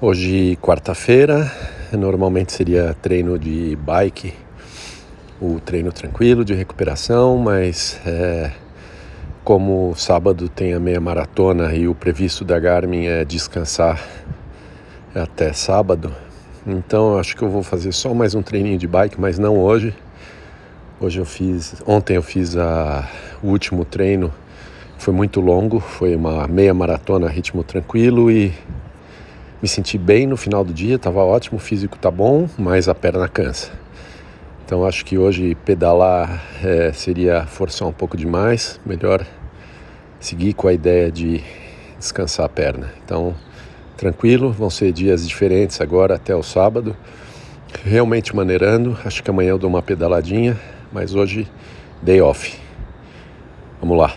Hoje, quarta-feira, normalmente seria treino de bike, o treino tranquilo de recuperação, mas é, como sábado tem a meia maratona e o previsto da Garmin é descansar até sábado, então acho que eu vou fazer só mais um treininho de bike, mas não hoje. Hoje eu fiz, ontem eu fiz a, o último treino, foi muito longo, foi uma meia maratona ritmo tranquilo e me senti bem no final do dia, estava ótimo, o físico tá bom, mas a perna cansa. Então acho que hoje pedalar é, seria forçar um pouco demais, melhor seguir com a ideia de descansar a perna. Então, tranquilo, vão ser dias diferentes agora até o sábado. Realmente maneirando, acho que amanhã eu dou uma pedaladinha, mas hoje day off. Vamos lá.